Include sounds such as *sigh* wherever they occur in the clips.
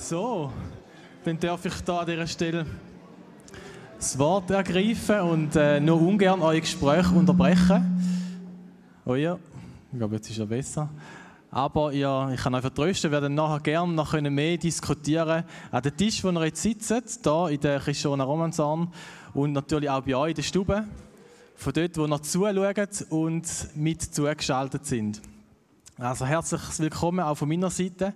So, dann darf ich da an dieser Stelle das Wort ergreifen und äh, nur ungern euer Gespräch unterbrechen. Oh ja, ich glaube, jetzt ist ja besser. Aber ja, ich kann euch vertrösten, wir werden nachher gerne noch mehr diskutieren an dem Tisch, wo ihr jetzt sitzt, hier in der Christiana Romanzahn und natürlich auch bei euch in der Stube, von dort, wo ihr zuschaut und mit zugeschaltet sind. Also herzlich willkommen auch von meiner Seite.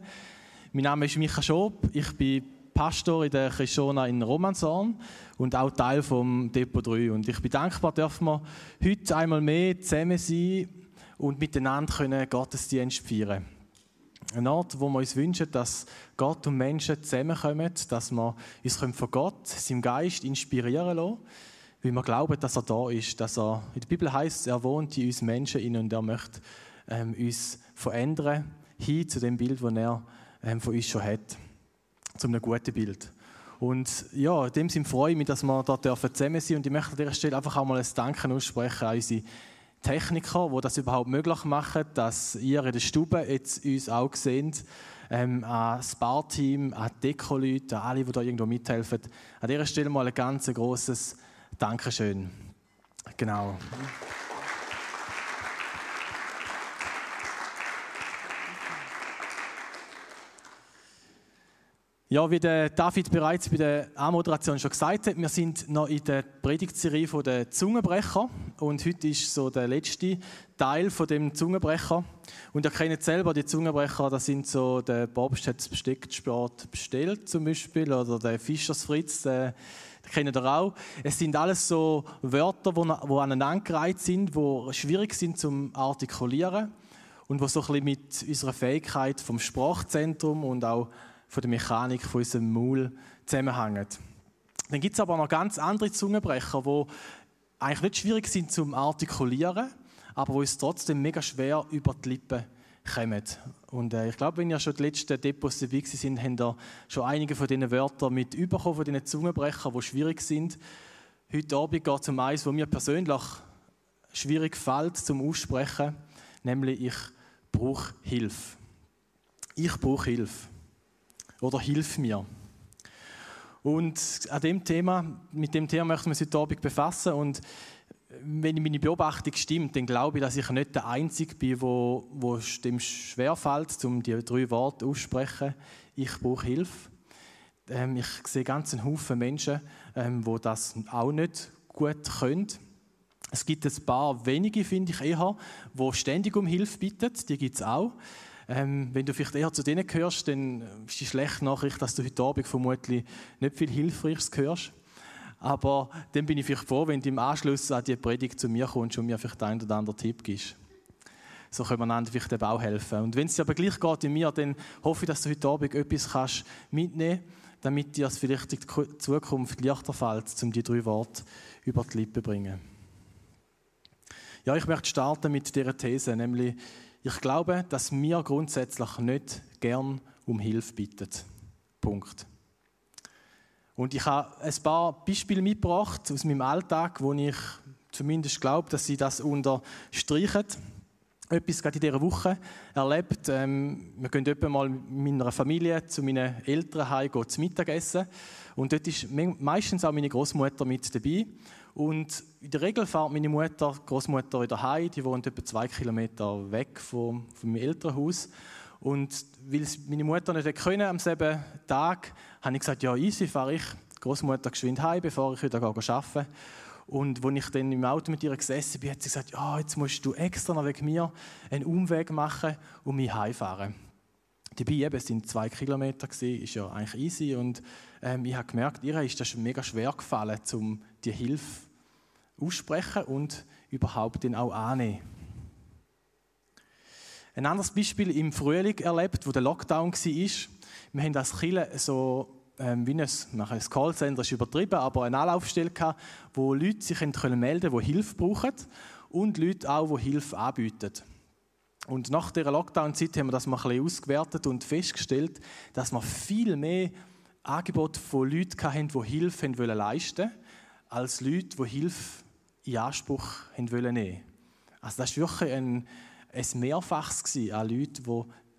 Mein Name ist Micha Schob, ich bin Pastor in der Christiana in Romanzorn und auch Teil vom Depot 3. Und ich bin dankbar, dürfen wir heute einmal mehr zusammen sein und miteinander können Gottesdienst feiern. Ein Ort, wo wir uns wünschen, dass Gott und Menschen zusammenkommen, dass wir uns von Gott, seinem Geist inspirieren lassen, weil wir glauben, dass er da ist, dass er, in der Bibel heißt, er wohnt in uns Menschen und er möchte ähm, uns verändern hin zu dem Bild, das er von uns schon hat. Zu einem guten Bild. Und ja, in dem Sinne freue ich mich, dass wir da zusammen sind und ich möchte an dieser Stelle einfach auch mal ein Danken aussprechen an unsere Techniker, die das überhaupt möglich machen, dass ihr in der Stube jetzt uns auch seht, ähm, an das Barteam, an die Deko-Leute, an alle, die da irgendwo mithelfen. An dieser Stelle mal ein ganz großes Dankeschön. Genau. Ja, wie der David bereits bei der Anmoderation schon gesagt hat, wir sind noch in der Predigtserie der Zungenbrecher und heute ist so der letzte Teil von dem Zungenbrecher. Und ihr kennt selber die Zungenbrecher, das sind so der Bobst hat das Bestecksport bestellt zum Beispiel oder der Fischers Fritz, den, den kennt ihr auch. Es sind alles so Wörter, die aneinandergereiht sind, die schwierig sind zum artikulieren und die so ein bisschen mit unserer Fähigkeit vom Sprachzentrum und auch von der Mechanik von unserem Maul zusammenhängen. Dann gibt es aber noch ganz andere Zungenbrecher, die eigentlich nicht schwierig sind zum Artikulieren, aber wo uns trotzdem mega schwer über die Lippen kommen. Und äh, ich glaube, wenn ihr schon die letzten Depots dabei sind, habt ihr schon einige von diesen Wörtern mit überkommen, von diesen Zungenbrechern, die schwierig sind. Heute Abend geht es um eines, das mir persönlich schwierig fällt zum Aussprechen, nämlich ich brauche Hilfe. Ich brauche Hilfe oder Hilf mir. Und an dem Thema, mit dem Thema möchten wir uns heute Abend befassen. Und wenn meine Beobachtung stimmt, dann glaube ich, dass ich nicht der Einzige bin, wo, wo dem schwerfällt, um die drei Worte aussprechen. Ich brauche Hilfe. Ähm, ich sehe ganz einen Haufen Menschen, ähm, das auch nicht gut können. Es gibt ein paar wenige, finde ich eher, die ständig um Hilfe bitten. Die gibt es auch. Ähm, wenn du vielleicht eher zu denen gehörst, dann ist die schlechte Nachricht, dass du heute Abend vermutlich nicht viel Hilfreiches hörst. Aber dann bin ich vielleicht froh, wenn du im Anschluss an die Predigt zu mir kommst und mir vielleicht einen oder anderen Tipp gibst. So können wir einander vielleicht eben auch helfen. Und wenn es dir aber gleich geht wie mir, dann hoffe ich, dass du heute Abend etwas kannst mitnehmen kannst, damit dir es vielleicht in Zukunft leichter fällt, um die drei Worte über die Lippen zu bringen. Ja, ich möchte starten mit dieser These, nämlich ich glaube, dass wir grundsätzlich nicht gern um Hilfe bitten. Punkt. Und ich habe ein paar Beispiele mitgebracht aus meinem Alltag, wo ich zumindest glaube, dass sie das unterstreichen. Etwas gerade in dieser Woche erlebt. Ähm, wir gehen etwa mal mit meiner Familie zu meinen Eltern heim zu Mittagessen. Und dort ist meistens auch meine Großmutter mit dabei. Und in der Regel fährt meine Mutter, Großmutter wieder heim. Die wohnt etwa zwei Kilometer weg vom, vom Elternhaus. Und weil meine Mutter nicht können am selben Tag, habe ich gesagt, ja easy, fahre ich Großmutter geschwind heim, bevor ich wieder arbeite. Und als ich dann im Auto mit ihr gesessen bin, hat sie gesagt, ja, jetzt musst du extra noch wegen mir einen Umweg machen und mich heimfahren. Dabei eben, es sind zwei Kilometer gewesen, ist ja eigentlich easy und ähm, ich habe gemerkt, ihr ist das mega schwer gefallen, um die Hilfe aussprechen und überhaupt dann auch annehmen. Ein anderes Beispiel im Frühling erlebt, wo der Lockdown war. Wir haben als Kille so ähm, wie ein, ein Callcenter ist übertrieben, aber eine Anlaufstelle gehabt, wo Leute sich melden können, die Hilfe brauchen und Leute auch, die Hilfe anbieten. Und nach der Lockdown-Zeit haben wir das mal ein bisschen ausgewertet und festgestellt, dass wir viel mehr Angebote von Leuten hatten, die Hilfe leisten wollten, als Leute, die Hilfe in Anspruch nehmen wollten. Also das war wirklich ein, ein Mehrfaches an Leuten,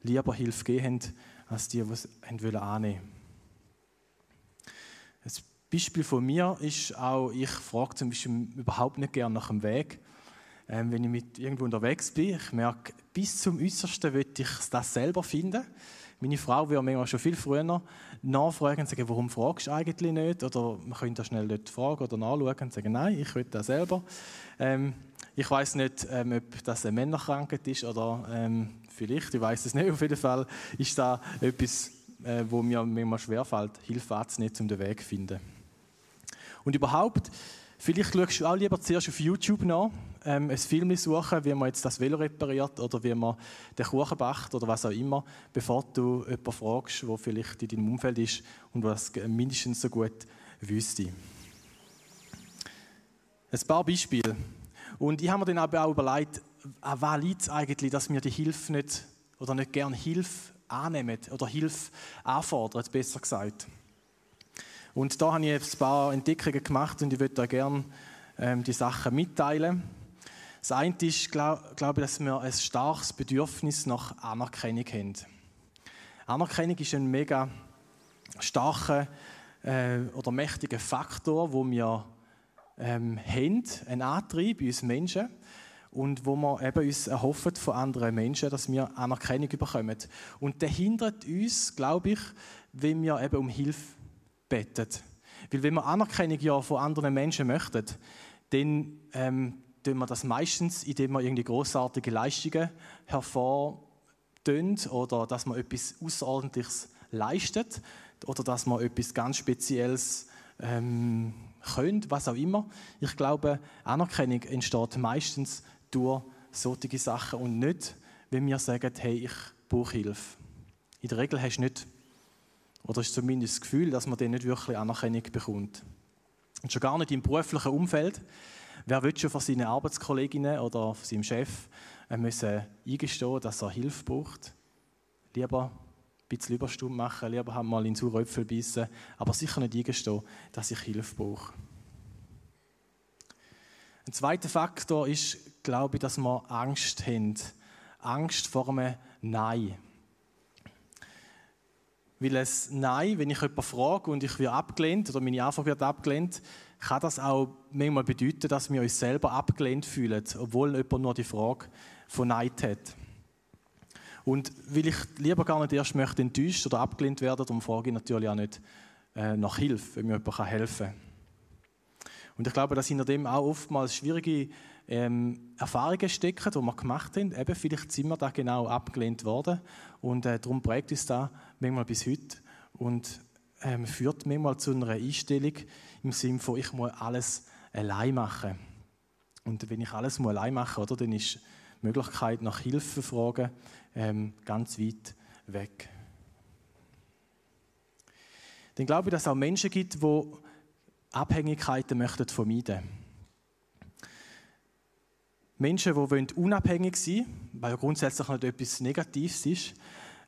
die lieber Hilfe gegeben haben, als die, die es annehmen wollten. Ein Beispiel von mir ist auch, ich frage zum Beispiel überhaupt nicht gerne nach dem Weg. Ähm, wenn ich mit irgendwo unterwegs bin, ich merke, bis zum Äußersten will ich das selber finden. Meine Frau würde manchmal schon viel früher nachfragen und sagen, warum fragst du eigentlich nicht? Oder man könnte das schnell dort fragen oder nachschauen und sagen, nein, ich will das selber. Ähm, ich weiß nicht, ähm, ob das eine Männerkrankheit ist oder ähm, vielleicht, ich weiß es nicht. *laughs* Auf jeden Fall ist da etwas, äh, wo mir manchmal schwerfällt, Hilfe anzunehmen, um den Weg zu finden. Und überhaupt, vielleicht schaust du auch lieber zuerst auf YouTube nach, ähm, ein Film suchen, wie man jetzt das Velo repariert oder wie man den Kuchen backt oder was auch immer, bevor du jemanden fragst, der vielleicht in deinem Umfeld ist und was mindestens so gut wüsste. Ein paar Beispiele. Und ich habe mir dann aber auch überlegt, an was liegt es eigentlich, dass wir die Hilfe nicht oder nicht gerne Hilfe annehmen oder Hilfe anfordern, besser gesagt. Und da habe ich ein paar Entdeckungen gemacht und ich würde da gerne ähm, die Sachen mitteilen. Das eine ist, glaube glaub dass wir ein starkes Bedürfnis nach Anerkennung haben. Anerkennung ist ein mega starker äh, oder mächtiger Faktor, wo wir ähm, haben, ein Antrieb bei uns Menschen und wo wir eben uns erhoffen von anderen Menschen, dass wir Anerkennung bekommen. Und der hindert uns, glaube ich, wenn wir eben um Hilfe beten. Weil wenn wir Anerkennung ja von anderen Menschen möchten, dann ähm, tun wir das meistens, indem wir irgendwie großartige Leistungen hervortun oder dass man etwas Außerordentliches leistet oder dass man etwas ganz Spezielles ähm, könnt, was auch immer. Ich glaube, Anerkennung entsteht meistens durch solche Sachen und nicht, wenn wir sagen, hey, ich brauche Hilfe. In der Regel hast du nicht, oder ist zumindest das Gefühl, dass man dann nicht wirklich Anerkennung bekommt. Und schon gar nicht im beruflichen Umfeld. Wer will schon von seinen Arbeitskolleginnen oder von seinem Chef äh, müssen eingestehen, dass er Hilfe braucht? Lieber ein bisschen Überstunden machen, lieber haben mal in den Äpfel beißen, aber sicher nicht eingestehen, dass ich Hilfe brauche. Ein zweiter Faktor ist, glaube ich, dass wir Angst haben. Angst vor einem Nein. Weil es Nein, wenn ich jemanden frage und ich werde abgelehnt oder meine Anfrage wird abgelehnt, kann das auch manchmal bedeuten, dass wir uns selber abgelehnt fühlen, obwohl jemand nur die Frage von Nein hat. Und weil ich lieber gar nicht erst möchte enttäuscht oder abgelehnt werden, darum frage ich natürlich auch nicht äh, nach Hilfe, wenn mir jemand helfen kann. Und ich glaube, dass hinter dem auch oftmals schwierige ähm, Erfahrungen stecken, die wir gemacht haben. Eben, vielleicht sind wir da genau abgelehnt worden und äh, darum prägt uns das manchmal bis heute und ähm, führt manchmal zu einer Einstellung im Sinne von, ich muss alles allein machen. Und wenn ich alles allein machen muss, dann ist die Möglichkeit nach Hilfe fragen ähm, ganz weit weg. Dann glaube ich, dass es auch Menschen gibt, die Abhängigkeiten möchten vermeiden Menschen, die unabhängig sein wollen, weil ja grundsätzlich nicht etwas Negatives ist,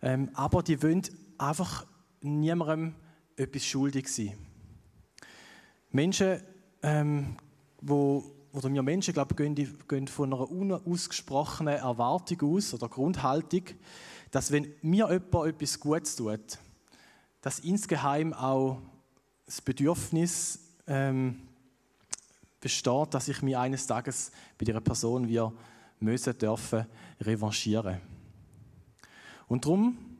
ähm, aber die wollen einfach niemandem etwas schuldig sein. Menschen, ähm, wo, oder wir Menschen, glaube gehen, gehen von einer unausgesprochenen Erwartung aus oder Grundhaltung, dass wenn mir jemand etwas Gutes tut, dass insgeheim auch das Bedürfnis ähm, besteht, dass ich mich eines Tages bei dieser Person wir müssen dürfen revanchieren. Und darum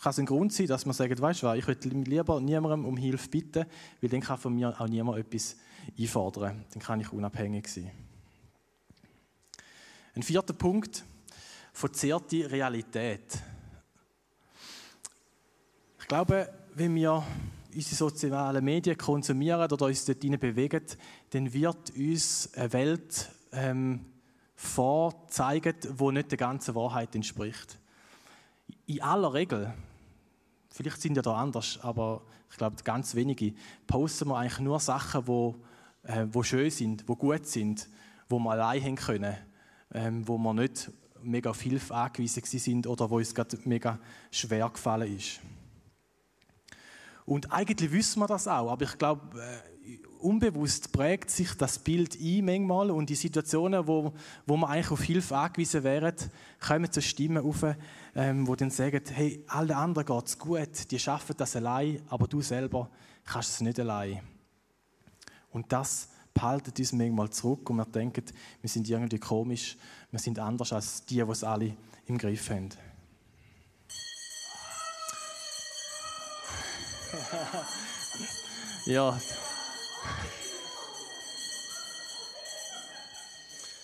kann es ein Grund sein, dass man sagt, weißt du was, ich würde lieber niemandem um Hilfe bitten, weil dann kann von mir auch niemand etwas einfordern. Dann kann ich unabhängig sein. Ein vierter Punkt, verzerrte Realität. Ich glaube, wenn wir unsere sozialen Medien konsumieren oder uns dort bewegen, dann wird uns eine Welt ähm, vorzeigen, die nicht der ganzen Wahrheit entspricht. In aller Regel Vielleicht sind ja da anders, aber ich glaube, ganz wenige posten wir eigentlich nur Sachen, wo, äh, wo schön sind, wo gut sind, wo wir allein haben können, ähm, wo wir nicht mega auf Hilfe angewiesen sind oder wo uns gerade mega schwer gefallen ist. Und eigentlich wissen wir das auch, aber ich glaube, äh, unbewusst prägt sich das Bild ein manchmal und die Situationen, wo, wo man eigentlich auf Hilfe angewiesen wären, kommen zu Stimmen auf, ähm, wo dann sagen, hey, alle anderen geht es gut, die schaffen das allein, aber du selber kannst es nicht allein. Und das behaltet uns manchmal zurück und wir denken, wir sind irgendwie komisch, wir sind anders als die, die es alle im Griff haben. *laughs* ja.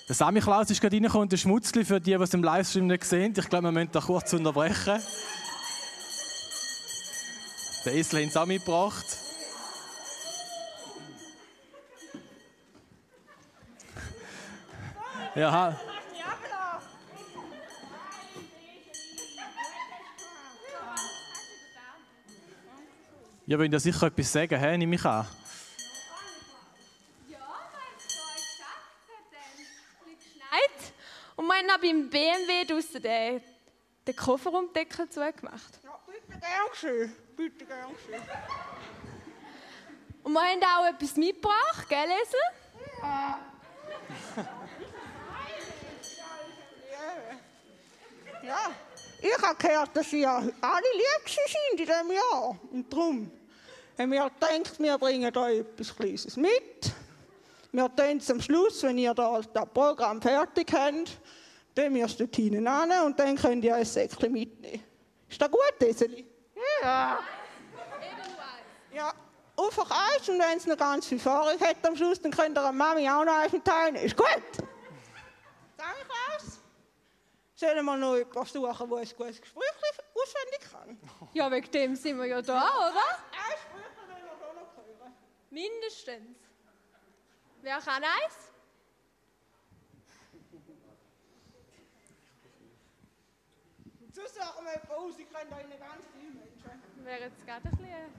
Der Sammy Klaus ist gerade reingekommen, der Schmutzli für die, die es im Livestream nicht sehen. Ich glaube, wir müssen da kurz unterbrechen. Der Esel hat es auch mitgebracht. Ja. Ja, wollen ja sicher etwas sagen, hä? nehme ich an. Ja, weil es so geschafft hat, dann ein geschneit. Und wir haben beim Draussen den, den Kofferraumdeckel zugemacht. Ja, bitte gern geschehen. Bitte gern geschehen. Und wir haben auch etwas mitgebracht, gell, Esel? Ja, ich habe gehört, dass ihr alle lieb sind in diesem Jahr. Und darum haben wir gedacht, wir bringen euch etwas Kleines mit. Wir tun es am Schluss, wenn ihr das, das Programm fertig habt, dann wir es dort hinten an und dann könnt ihr ein Säckchen mitnehmen. Ist das gut, Eseli? Ja. Ja, einfach eins und wenn es noch ganz viel Fahrrad hat am Schluss, dann könnt ihr der Mami auch noch eins teilnehmen. Ist gut? Danke, Klaus. Sollen wir noch jemanden suchen, der ein gutes Gespräch auswendig kann? Ja, wegen dem sind wir ja da, oder? Ein Gespräch wollen wir schon noch hören. Mindestens. Wer kann eins? Und sonst suchen wir aus, ich kenne da innen ganz viele Menschen. Wäre jetzt gerade ein bisschen...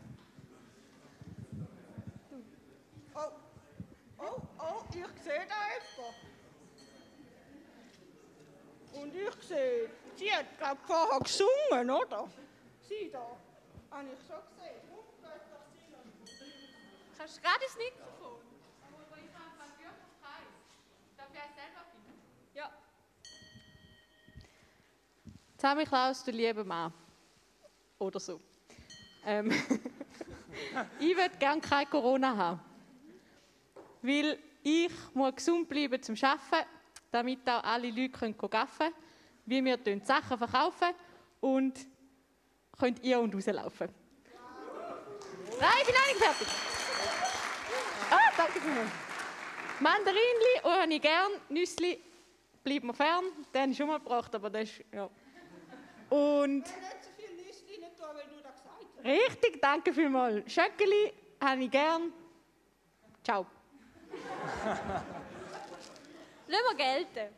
Oh, oh, oh, ich sehe da jemanden. Und ich sehe, sie hat, ich, vorher gesungen, oder? Sie da. Habe ich schon gesehen. Sie. Kannst du gerade ins Mikrofon? Aber ich habe einen wirklich Preis. Darf ich eins selber finden? Ja. Sammy Klaus, du lieber Mann. Oder so. Ähm, *laughs* ich würde gerne kein Corona haben. Weil ich muss gesund bleiben zum Arbeiten, damit auch alle Leute arbeiten können. Wie wir die Sachen verkaufen und könnt ihr und rauslaufen. Nein, ich bin noch fertig. Ah, danke vielmals. Mandarinli habe ich gern, Nüssli bleibt mir fern. Den habe ich schon mal gebracht, aber das ist, ja. Und Ich will nicht so viel Nüsse rein tun, weil du das gesagt hast. richtig, danke vielmals. Schöckeli habe ich gern. Ciao. *laughs* Lassen wir gelten.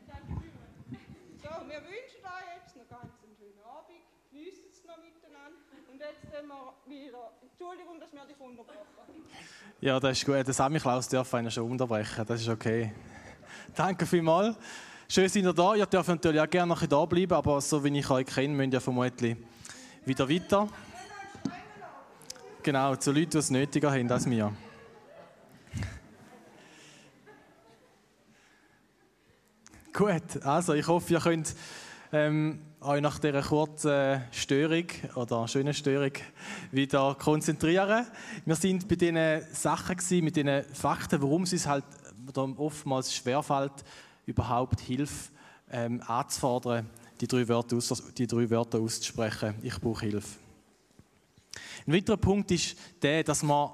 So, wir wünschen euch jetzt noch ganz einen schönen Abend. Genießt es noch miteinander. Und jetzt sind wir wieder. Entschuldigung, dass wir dich unterbrochen haben. Ja, das ist gut. Der Sammy Klaus darf einen schon unterbrechen. Das ist okay. Danke vielmals. Schön, sind ihr da. Ihr dürft natürlich auch gerne noch da bleiben, aber so wie ich euch kenne, müsst ihr vermutlich wieder weiter. Genau, zu Leuten, die es nötiger haben als wir. Gut, also ich hoffe, ihr könnt ähm, euch nach dieser kurzen Störung oder schönen Störung wieder konzentrieren. Wir sind bei diesen Sachen gewesen, mit diesen Fakten, warum es uns halt oftmals schwerfällt, überhaupt Hilfe ähm, anzufordern, die drei, Wörter aus, die drei Wörter auszusprechen. Ich brauche Hilfe. Ein weiterer Punkt ist der, dass man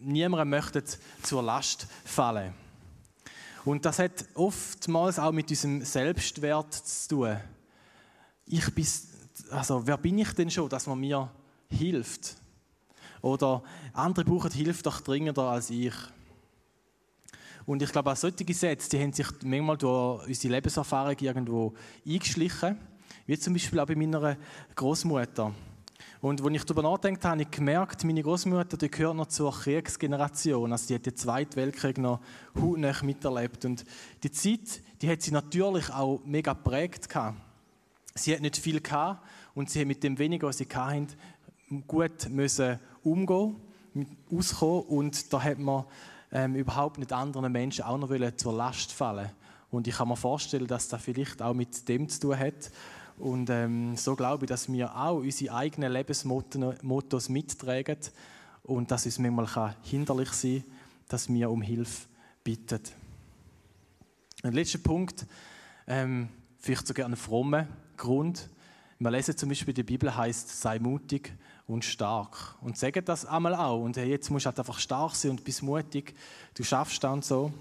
niemandem möchte zur Last fallen. Und das hat oftmals auch mit unserem Selbstwert zu tun. Ich bin, also wer bin ich denn schon, dass man mir hilft? Oder andere brauchen Hilfe doch dringender als ich. Und ich glaube, auch solche Sätze, die haben sich manchmal durch unsere Lebenserfahrung irgendwo eingeschlichen. Wie zum Beispiel auch bei meiner Großmutter. Und als ich darüber nachdenke, habe ich gemerkt, meine Großmutter gehört noch zur Kriegsgeneration. Also die hat den Zweiten Weltkrieg noch hautnah miterlebt. Und die Zeit, die hat sie natürlich auch mega geprägt. Sie hat nicht viel gehabt und sie hat mit dem weniger, was sie hatten, gut müssen umgehen, auskommen. Und da hat man ähm, überhaupt nicht anderen Menschen auch noch zur Last fallen Und ich kann mir vorstellen, dass das vielleicht auch mit dem zu tun hat. Und ähm, so glaube ich, dass wir auch unsere eigenen Lebensmottos mittragen und dass es manchmal hinderlich sein kann, dass wir um Hilfe bitten. Ein letzter Punkt, ähm, vielleicht sogar einen frommen Grund. Wir lesen zum Beispiel in der Bibel heißt sei mutig und stark und sagen das einmal auch und hey, jetzt musst du halt einfach stark sein und bist mutig, du schaffst das und so.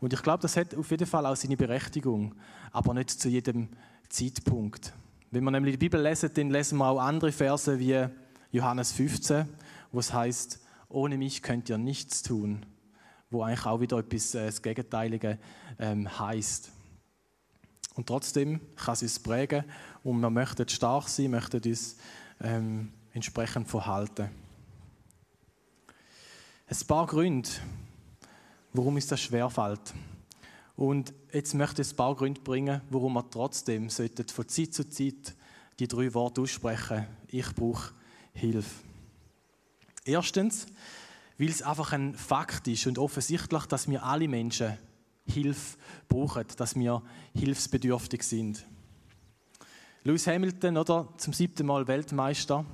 Und ich glaube, das hat auf jeden Fall auch seine Berechtigung, aber nicht zu jedem Zeitpunkt. Wenn wir nämlich die Bibel lesen, dann lesen wir auch andere Verse wie Johannes 15, wo es heißt, ohne mich könnt ihr nichts tun, wo eigentlich auch wieder etwas äh, das Gegenteilige ähm, heißt. Und trotzdem kann es uns prägen und wir möchten stark sein, möchten uns ähm, entsprechend verhalten. Ein paar Gründe, warum uns das schwerfällt. Und jetzt möchte ich ein paar Gründe bringen, warum wir trotzdem sollten von Zeit zu Zeit die drei Worte aussprechen. Ich brauche Hilfe. Erstens, weil es einfach ein Fakt ist und offensichtlich, dass wir alle Menschen Hilfe brauchen, dass wir hilfsbedürftig sind. Lewis Hamilton, oder, zum siebten Mal Weltmeister,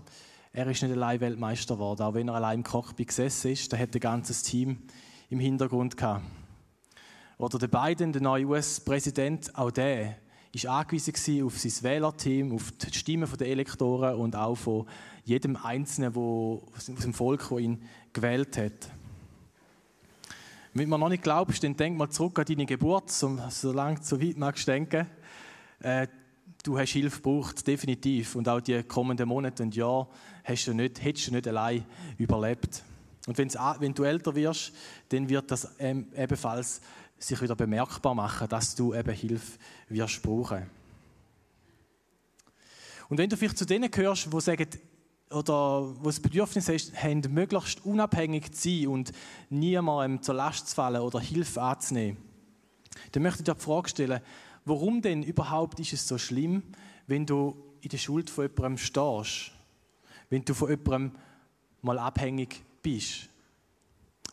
er ist nicht allein Weltmeister geworden, auch wenn er allein im Cockpit gesessen ist, da hat ein ganzes Team im Hintergrund gehabt. Oder der Biden, der neue US-Präsident, auch der ist angewiesen auf sein Wählerteam, auf die Stimmen der Elektoren und auch von jedem Einzelnen wo, aus dem Volk, der ihn gewählt hat. Wenn man noch nicht glaubst, dann denk mal zurück an deine Geburt, solange so weit magst du denken. Äh, du hast Hilfe gebraucht, definitiv. Und auch die kommenden Monate und Jahre hast du nicht, hättest du nicht allein überlebt. Und wenn du älter wirst, dann wird das ähm, ebenfalls sich wieder bemerkbar machen, dass du eben Hilfe wirst brauchen. Und wenn du vielleicht zu denen gehörst, die sagen, oder wo das Bedürfnis haben, möglichst unabhängig zu sein und niemandem zur Last zu fallen oder Hilfe anzunehmen, dann möchte ich dir die Frage stellen, warum denn überhaupt ist es so schlimm, wenn du in der Schuld von jemandem stehst, wenn du von jemandem mal abhängig bist?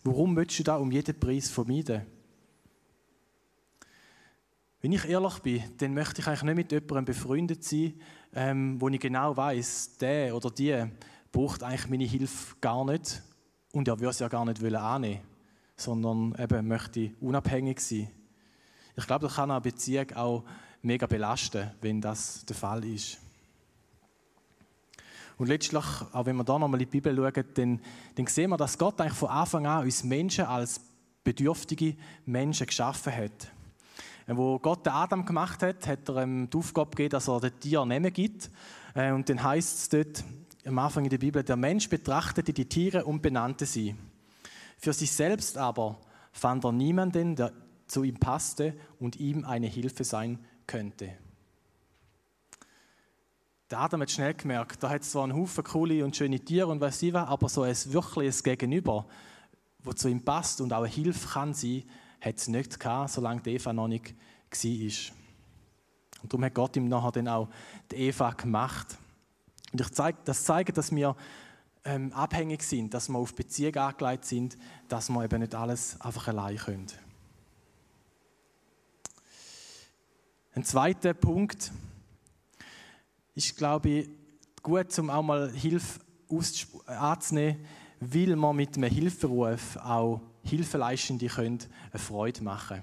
Warum möchtest du da um jeden Preis vermeiden? Wenn ich ehrlich bin, dann möchte ich eigentlich nicht mit jemandem befreundet sein, ähm, wo ich genau weiß, der oder die braucht eigentlich meine Hilfe gar nicht und er würde es ja gar nicht annehmen sondern eben möchte unabhängig sein. Ich glaube, das kann eine Beziehung auch mega belasten, wenn das der Fall ist. Und letztlich, auch wenn wir da nochmal in die Bibel schauen, dann, dann sehen wir, dass Gott eigentlich von Anfang an uns Menschen als bedürftige Menschen geschaffen hat. Wo Gott den Adam gemacht hat, hat er ihm die Aufgabe gegeben, dass er den Tier Namen gibt. Äh, und dann heißt es dort am Anfang in der Bibel, der Mensch betrachtete die Tiere und benannte sie. Für sich selbst aber fand er niemanden, der zu ihm passte und ihm eine Hilfe sein könnte. Der Adam hat schnell gemerkt, da hat zwar einen Haufen coole und schöne Tiere und weiß ich was, aber so ein wirkliches Gegenüber, wo zu ihm passt und auch eine Hilfe kann sein, hat es nicht gehabt, solange die Eva noch nicht war. Und darum hat Gott ihm nachher dann auch die Eva gemacht. Und ich zeig, das zeigt, dass wir ähm, abhängig sind, dass wir auf Beziehung angelegt sind, dass wir eben nicht alles einfach allein können. Ein zweiter Punkt ist, glaube ich, gut, um auch mal Hilfe anzunehmen, weil man mit einem Hilferuf auch Hilfeleistende können eine Freude machen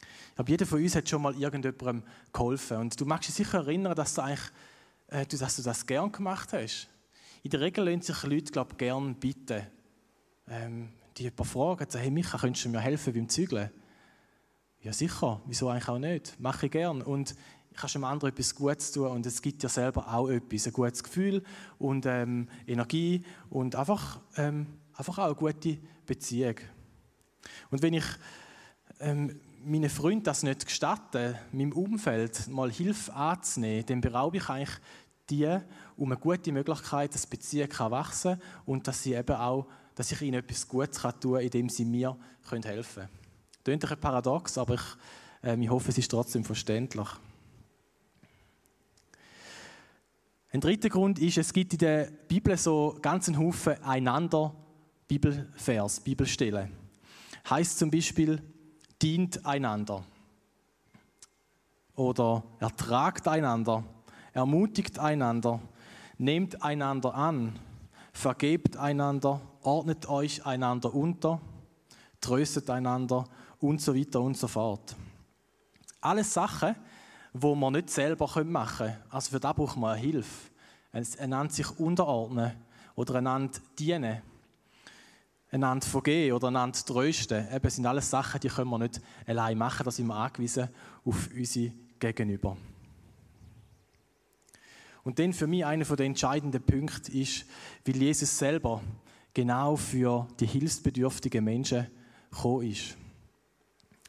Ich glaube, jeder von uns hat schon mal irgendjemandem geholfen. Und du magst dich sicher erinnern, dass du, eigentlich, äh, dass du das gern gemacht hast. In der Regel lassen sich Leute, glaube ich, gern bitten. Ähm, die jemand fragen, sagen, hey Micha, könntest du mir helfen beim Zügeln? Ja, sicher. Wieso eigentlich auch nicht? Mache ich gern. Und ich kann dem anderen etwas Gutes tun und es gibt dir selber auch etwas, ein gutes Gefühl und ähm, Energie und einfach, ähm, einfach auch eine gute Beziehung. Und wenn ich ähm, meinen Freunden das nicht gestatte, meinem Umfeld mal Hilfe anzunehmen, dann beraube ich eigentlich die um eine gute Möglichkeit, dass die Beziehung kann wachsen kann und dass, sie eben auch, dass ich ihnen etwas Gutes kann tun kann, indem sie mir helfen können. Das klingt ein paradox, aber ich, äh, ich hoffe, es ist trotzdem verständlich. Ein dritter Grund ist, es gibt in der Bibel so ganzen Haufen einander Bibelvers, Bibelstelle. Heißt zum Beispiel, dient einander. Oder ertragt einander, ermutigt einander, nehmt einander an, vergebt einander, ordnet euch einander unter, tröstet einander und so weiter und so fort. Alles Sachen, wo man nicht selber machen können. Also für das braucht man Hilfe. Einander sich unterordnen oder einander dienen. Einander vergeben oder einander trösten. Eben, das sind alles Sachen, die können wir nicht allein machen. Da sind wir angewiesen auf unsere Gegenüber. Und dann für mich einer der entscheidenden Punkte ist, weil Jesus selber genau für die hilfsbedürftigen Menschen gekommen ist.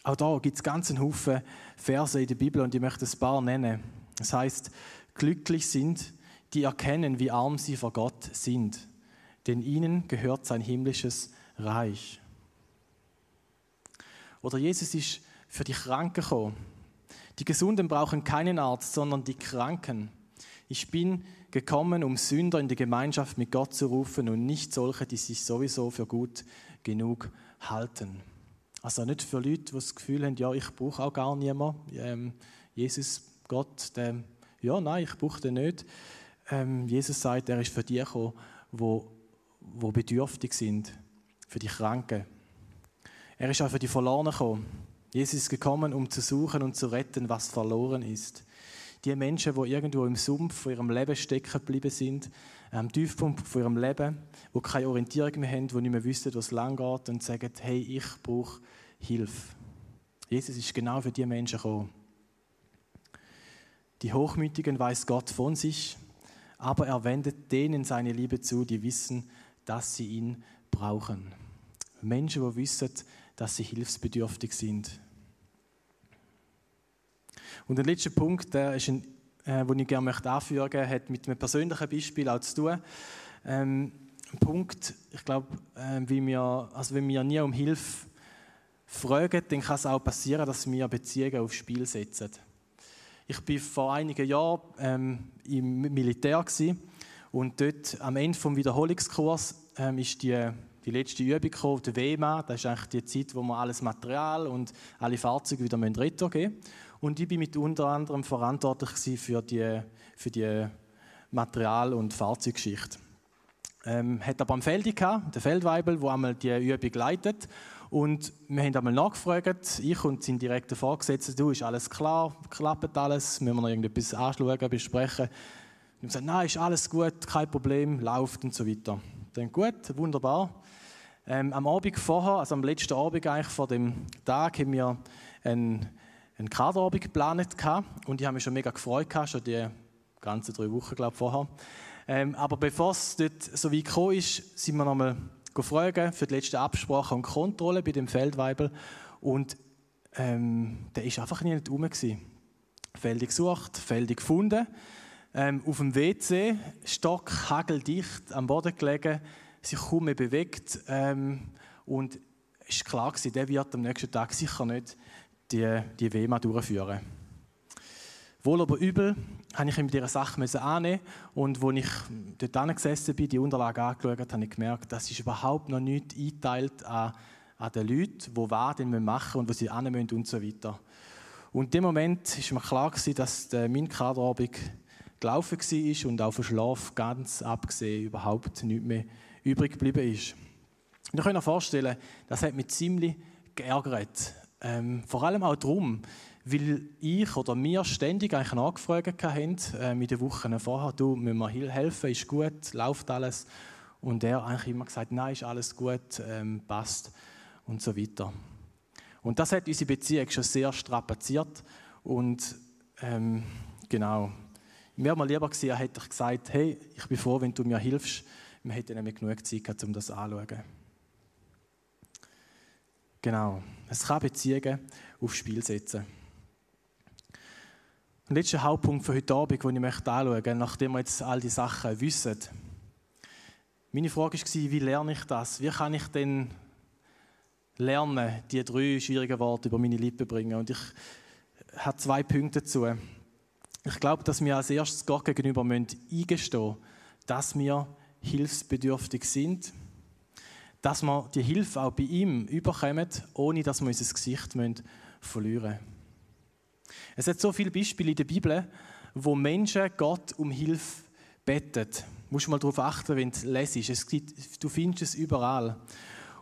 Auch da gibt es ganz einen Haufen Verse in der Bibel und ich möchte ein paar nennen. Das heißt, glücklich sind, die erkennen, wie arm sie vor Gott sind, denn ihnen gehört sein himmlisches Reich. Oder Jesus ist für die Kranken gekommen. Die Gesunden brauchen keinen Arzt, sondern die Kranken. Ich bin gekommen, um Sünder in die Gemeinschaft mit Gott zu rufen und nicht solche, die sich sowieso für gut genug halten. Also nicht für Leute, die das Gefühl haben, ja, ich brauche auch gar niemanden. Ähm, Jesus, Gott, der, ja, nein, ich brauche den nicht. Ähm, Jesus sagt, er ist für die gekommen, wo, bedürftig sind, für die Kranken. Er ist auch für die Verlorenen gekommen. Jesus ist gekommen, um zu suchen und zu retten, was verloren ist die Menschen, die irgendwo im Sumpf von ihrem Leben stecken geblieben sind, am Tiefpunkt von ihrem Leben, die keine Orientierung mehr haben, die nicht mehr wissen, was lang geht und sagen, hey, ich brauche Hilfe. Jesus ist genau für die Menschen gekommen. Die Hochmütigen weiß Gott von sich, aber er wendet denen seine Liebe zu, die wissen, dass sie ihn brauchen. Menschen, die wissen, dass sie hilfsbedürftig sind. Und der letzte Punkt, der ist ein, äh, den ich gerne möchte anführen möchte, hat mit einem persönlichen Beispiel auch zu tun. Ähm, ein Punkt, ich glaube, äh, wie wir, also wenn wir nie um Hilfe fragen, dann kann es auch passieren, dass wir Beziehungen aufs Spiel setzen. Ich war vor einigen Jahren ähm, im Militär gewesen, und dort am Ende des Wiederholungskurs ähm, ist die, die letzte Übung gekommen, der WMA. Das ist eigentlich die Zeit, wo wir alles Material und alle Fahrzeuge wieder geben müssen. Und ich bin mit unter anderem verantwortlich für die, für die Material- und Fahrzeuggeschichte. Ähm, hat aber am Feld gehabt, der Feldweibel, der einmal die Übung leitet. Und wir haben einmal nachgefragt, ich und sein direkter Vorgesetzter, du, ist alles klar, klappt alles, müssen wir noch irgendetwas anschauen, besprechen. Und gesagt, nein, ist alles gut, kein Problem, läuft und so weiter. Dann gut, wunderbar. Ähm, am Abend vorher, also am letzten Abend eigentlich vor dem Tag, haben wir einen einen Kaderabend geplant und ich habe mich schon mega gefreut, schon die ganzen drei Wochen glaube vorher. Ähm, aber bevor es dort so weit gekommen ist, sind wir nochmal gefragt für die letzte Absprache und Kontrolle bei dem Feldweibel und ähm, der ist einfach nicht rum gewesen. Feldig gesucht, Feldig gefunden. Ähm, auf dem WC, Stock, hageldicht, am Boden gelegen, sich kaum mehr bewegt ähm, und es war klar gewesen, der wird am nächsten Tag sicher nicht die, die WEMA durchführen. Wohl aber übel, habe ich ihm diese Sache annehmen und als ich dort gesessen bin, die Unterlagen angeschaut habe, habe ich gemerkt, das ist überhaupt noch nicht eingeteilt an, an den Leuten, die was denn machen und was sie annehmen und so weiter. Und in dem Moment war mir klar, dass mein Kaderabend gelaufen war und auch vom Schlaf ganz abgesehen überhaupt nichts mehr übrig geblieben ist. Und ich kann mir vorstellen, das hat mich ziemlich geärgert. Ähm, vor allem auch darum, weil ich oder mir ständig eigentlich nachgefragt haben, äh, in den Wochen vorher, du, müssen wir helfen, ist gut, läuft alles? Und er eigentlich immer gesagt, nein, ist alles gut, ähm, passt und so weiter. Und das hat unsere Beziehung schon sehr strapaziert und ähm, genau, mir wäre mal lieber gewesen, er hätte gesagt, hey, ich bin froh, wenn du mir hilfst. Wir hätten nämlich genug Zeit gehabt, um das anzuschauen. Genau. Es kann Beziehungen aufs Spiel setzen. Und letzter Hauptpunkt für heute Abend, den ich anschauen möchte, nachdem wir jetzt all die Sachen wissen. Meine Frage war, wie lerne ich das? Wie kann ich denn lernen, die drei schwierigen Worte über meine Lippen bringen? Und ich habe zwei Punkte dazu. Ich glaube, dass wir als erstes Gott gegenüber eingestehen müssen, dass wir hilfsbedürftig sind dass wir die Hilfe auch bei ihm überkommen, ohne dass wir unser Gesicht verlieren müssen. Es hat so viele Beispiele in der Bibel, wo Menschen Gott um Hilfe beten. Du musst mal darauf achten, wenn du lesest. Es gibt, du findest es überall.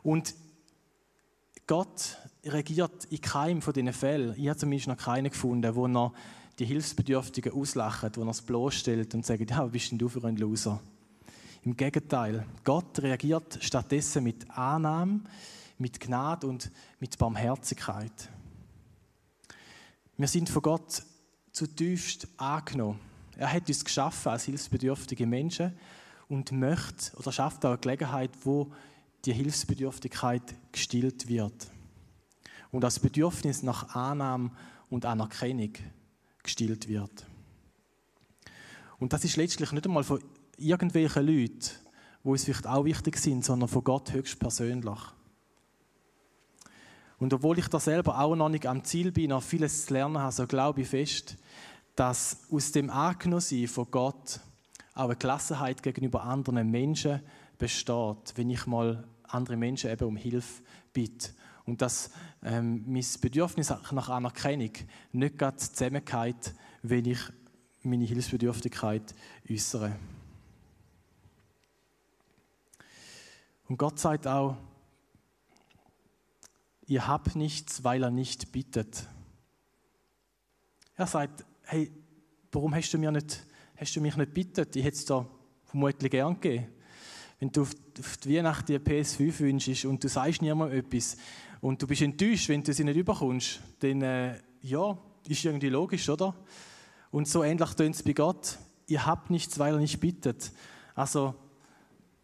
Und Gott regiert in keinem von diesen Fällen. Ich habe zumindest noch keinen gefunden, wo er die Hilfsbedürftigen auslacht, wo er es bloßstellt und sagt, ja, was bist denn du für ein Loser? Im Gegenteil, Gott reagiert stattdessen mit Annahme, mit Gnade und mit Barmherzigkeit. Wir sind von Gott zutiefst angenommen. Er hat uns geschaffen als hilfsbedürftige Menschen und möchte oder schafft auch eine Gelegenheit, wo die Hilfsbedürftigkeit gestillt wird. Und das Bedürfnis nach Annahme und Anerkennung gestillt wird. Und das ist letztlich nicht einmal von irgendwelchen Leuten, die uns vielleicht auch wichtig sind, sondern von Gott höchstpersönlich. Und obwohl ich da selber auch noch nicht am Ziel bin, noch vieles zu lernen habe, so glaube ich fest, dass aus dem Angenommensein von Gott auch eine Gelassenheit gegenüber anderen Menschen besteht, wenn ich mal andere Menschen eben um Hilfe bitte. Und dass ähm, mein Bedürfnis nach Anerkennung nicht gerade zusammengeht, wenn ich meine Hilfsbedürftigkeit äußere. Und Gott sagt auch, ihr habt nichts, weil er nicht bittet. Er sagt, hey, warum hast du, mir nicht, hast du mich nicht bittet? Ich hätte es dir vermutlich gern gegeben. Wenn du auf die Weihnachten die PS5 wünschst und du sagst niemandem etwas und du bist enttäuscht, wenn du sie nicht überkommst, dann äh, ja, ist irgendwie logisch, oder? Und so ähnlich tönt es bei Gott. Ihr habt nichts, weil er nicht bittet. Also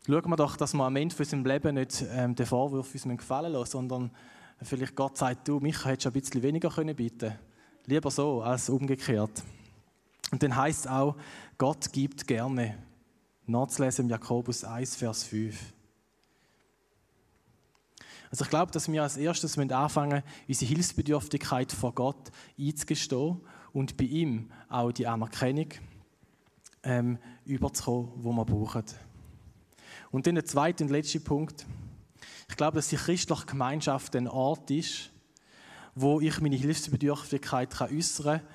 schauen wir doch, dass wir am Ende von unserem Leben nicht ähm, den Vorwurf uns gefallen lassen, sondern vielleicht Gott sagt, du, mich hättest ein bisschen weniger können bitten Lieber so als umgekehrt. Und dann heißt es auch, Gott gibt gerne. Nachzulesen im Jakobus 1, Vers 5. Also ich glaube, dass wir als erstes anfangen unsere Hilfsbedürftigkeit vor Gott einzugestehen und bei ihm auch die Anerkennung ähm, überzukommen, die wir brauchen. Und dann der zweite und letzte Punkt. Ich glaube, dass die christliche Gemeinschaft ein Ort ist, wo ich meine Hilfsbedürftigkeit äußern kann,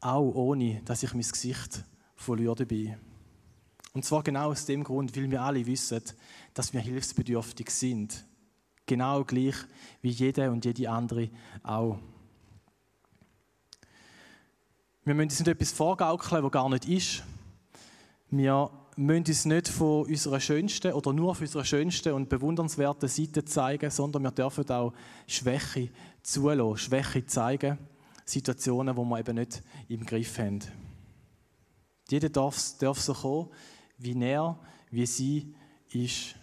auch ohne, dass ich mein Gesicht verliere dabei. Und zwar genau aus dem Grund, weil wir alle wissen, dass wir hilfsbedürftig sind. Genau gleich wie jede und jede andere auch. Wir müssen uns nicht etwas vorgaukeln, was gar nicht ist. Wir müssen uns nicht von unserer schönsten oder nur von unserer schönsten und bewundernswerten Seite zeigen, sondern wir dürfen auch Schwäche zulassen, Schwäche zeigen, Situationen, wo wir eben nicht im Griff haben. Jeder darf, darf so kommen, wie er, wie sie ist.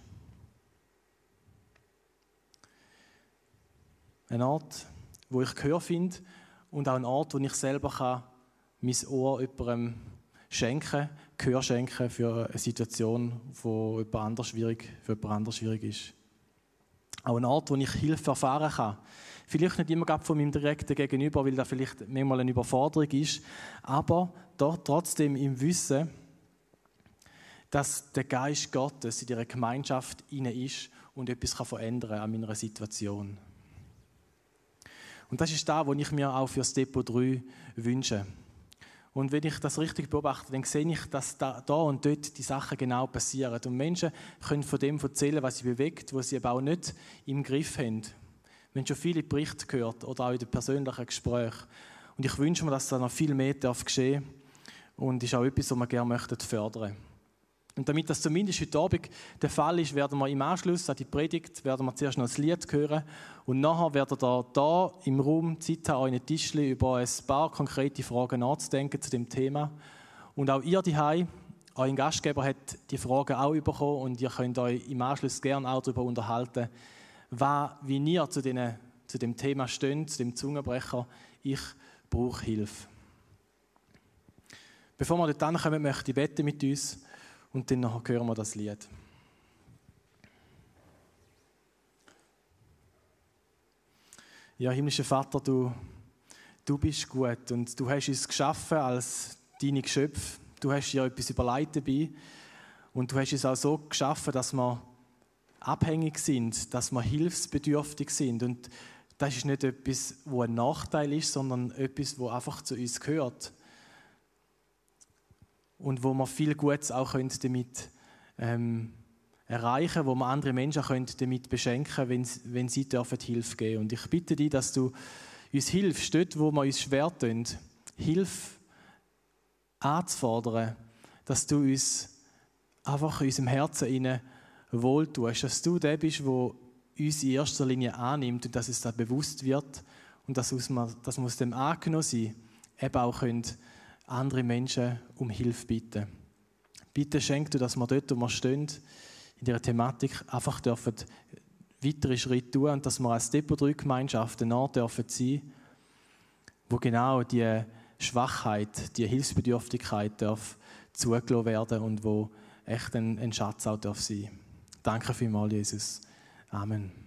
Ein Ort, wo ich Gehör finde und auch ein Ort, wo ich selber kann, mein Ohr jemandem schenken, Gehör schenken für eine Situation, schwierig, für jemand anders schwierig ist. Auch ein Ort, wo ich Hilfe erfahren kann. Vielleicht nicht immer von meinem direkten Gegenüber, weil das vielleicht manchmal eine Überforderung ist, aber dort trotzdem im Wissen, dass der Geist Gottes in ihrer Gemeinschaft inne ist und etwas kann verändern an meiner Situation. Und das ist da, was ich mir auch für das Depot 3 wünsche. Und wenn ich das richtig beobachte, dann sehe ich, dass da, da und dort die Sachen genau passieren. Und Menschen können von dem erzählen, was sie bewegt, was sie aber auch nicht im Griff haben. Wir haben schon viele Berichte gehört oder auch in den persönlichen Gesprächen. Und ich wünsche mir, dass da noch viel mehr darf geschehen Und das ist auch etwas, was wir gerne fördern möchten. Und damit das zumindest heute Abend der Fall ist, werden wir im Anschluss an die Predigt werden wir zuerst noch ein Lied hören und nachher werdet ihr da im Raum Zeit haben, euren Tischli über ein paar konkrete Fragen nachzudenken zu dem Thema. Und auch ihr daheim, euer Gastgeber hat die Fragen auch bekommen und ihr könnt euch im Anschluss gerne auch darüber unterhalten, wie ihr zu, den, zu dem Thema steht, zu dem Zungenbrecher. Ich brauche Hilfe. Bevor wir dort kommen, möchte ich beten mit uns und dann hören wir das Lied. Ja, himmlischer Vater, du, du bist gut und du hast uns geschaffen als deine Geschöpfe. Du hast dir etwas überlegt dabei und du hast uns auch so geschaffen, dass wir abhängig sind, dass wir hilfsbedürftig sind. Und das ist nicht etwas, wo ein Nachteil ist, sondern etwas, wo einfach zu uns gehört. Und wo wir viel Gutes auch damit ähm, erreichen wo wir andere Menschen damit beschenken wenn, wenn sie dürfen Hilfe geben. Und ich bitte dich, dass du uns hilfst, dort, wo wir uns schwer tun, Hilfe anzufordern, dass du uns einfach in unserem Herzen innen wohltust, dass du der bist, der uns in erster Linie annimmt und dass es da bewusst wird und dass, wir, dass wir aus dem angenommen sein eben auch können andere Menschen um Hilfe bitten. Bitte schenk du, dass wir dort, wo wir stehen, in dieser Thematik einfach dürfen weitere Schritte tun und dass wir als Depot 3 Gemeinschaft ein Ort dürfen sein, wo genau die Schwachheit, die Hilfsbedürftigkeit darf zugelassen werden und wo echt ein, ein Schatz auch darf sein. Danke vielmals, Jesus. Amen.